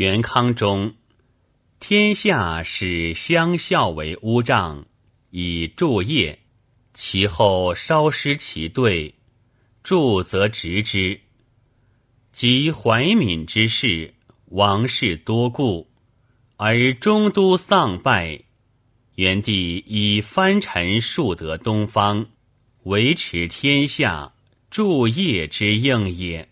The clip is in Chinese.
元康中，天下使相效为乌帐，以助业。其后稍失其队，助则执之。及怀敏之事，王室多故，而中都丧败。元帝以藩臣数得东方，维持天下助业之应也。